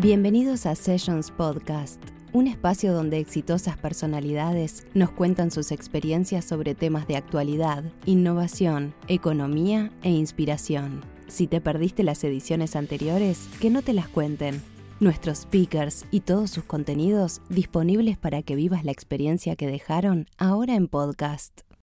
Bienvenidos a Sessions Podcast, un espacio donde exitosas personalidades nos cuentan sus experiencias sobre temas de actualidad, innovación, economía e inspiración. Si te perdiste las ediciones anteriores, que no te las cuenten. Nuestros speakers y todos sus contenidos disponibles para que vivas la experiencia que dejaron ahora en podcast.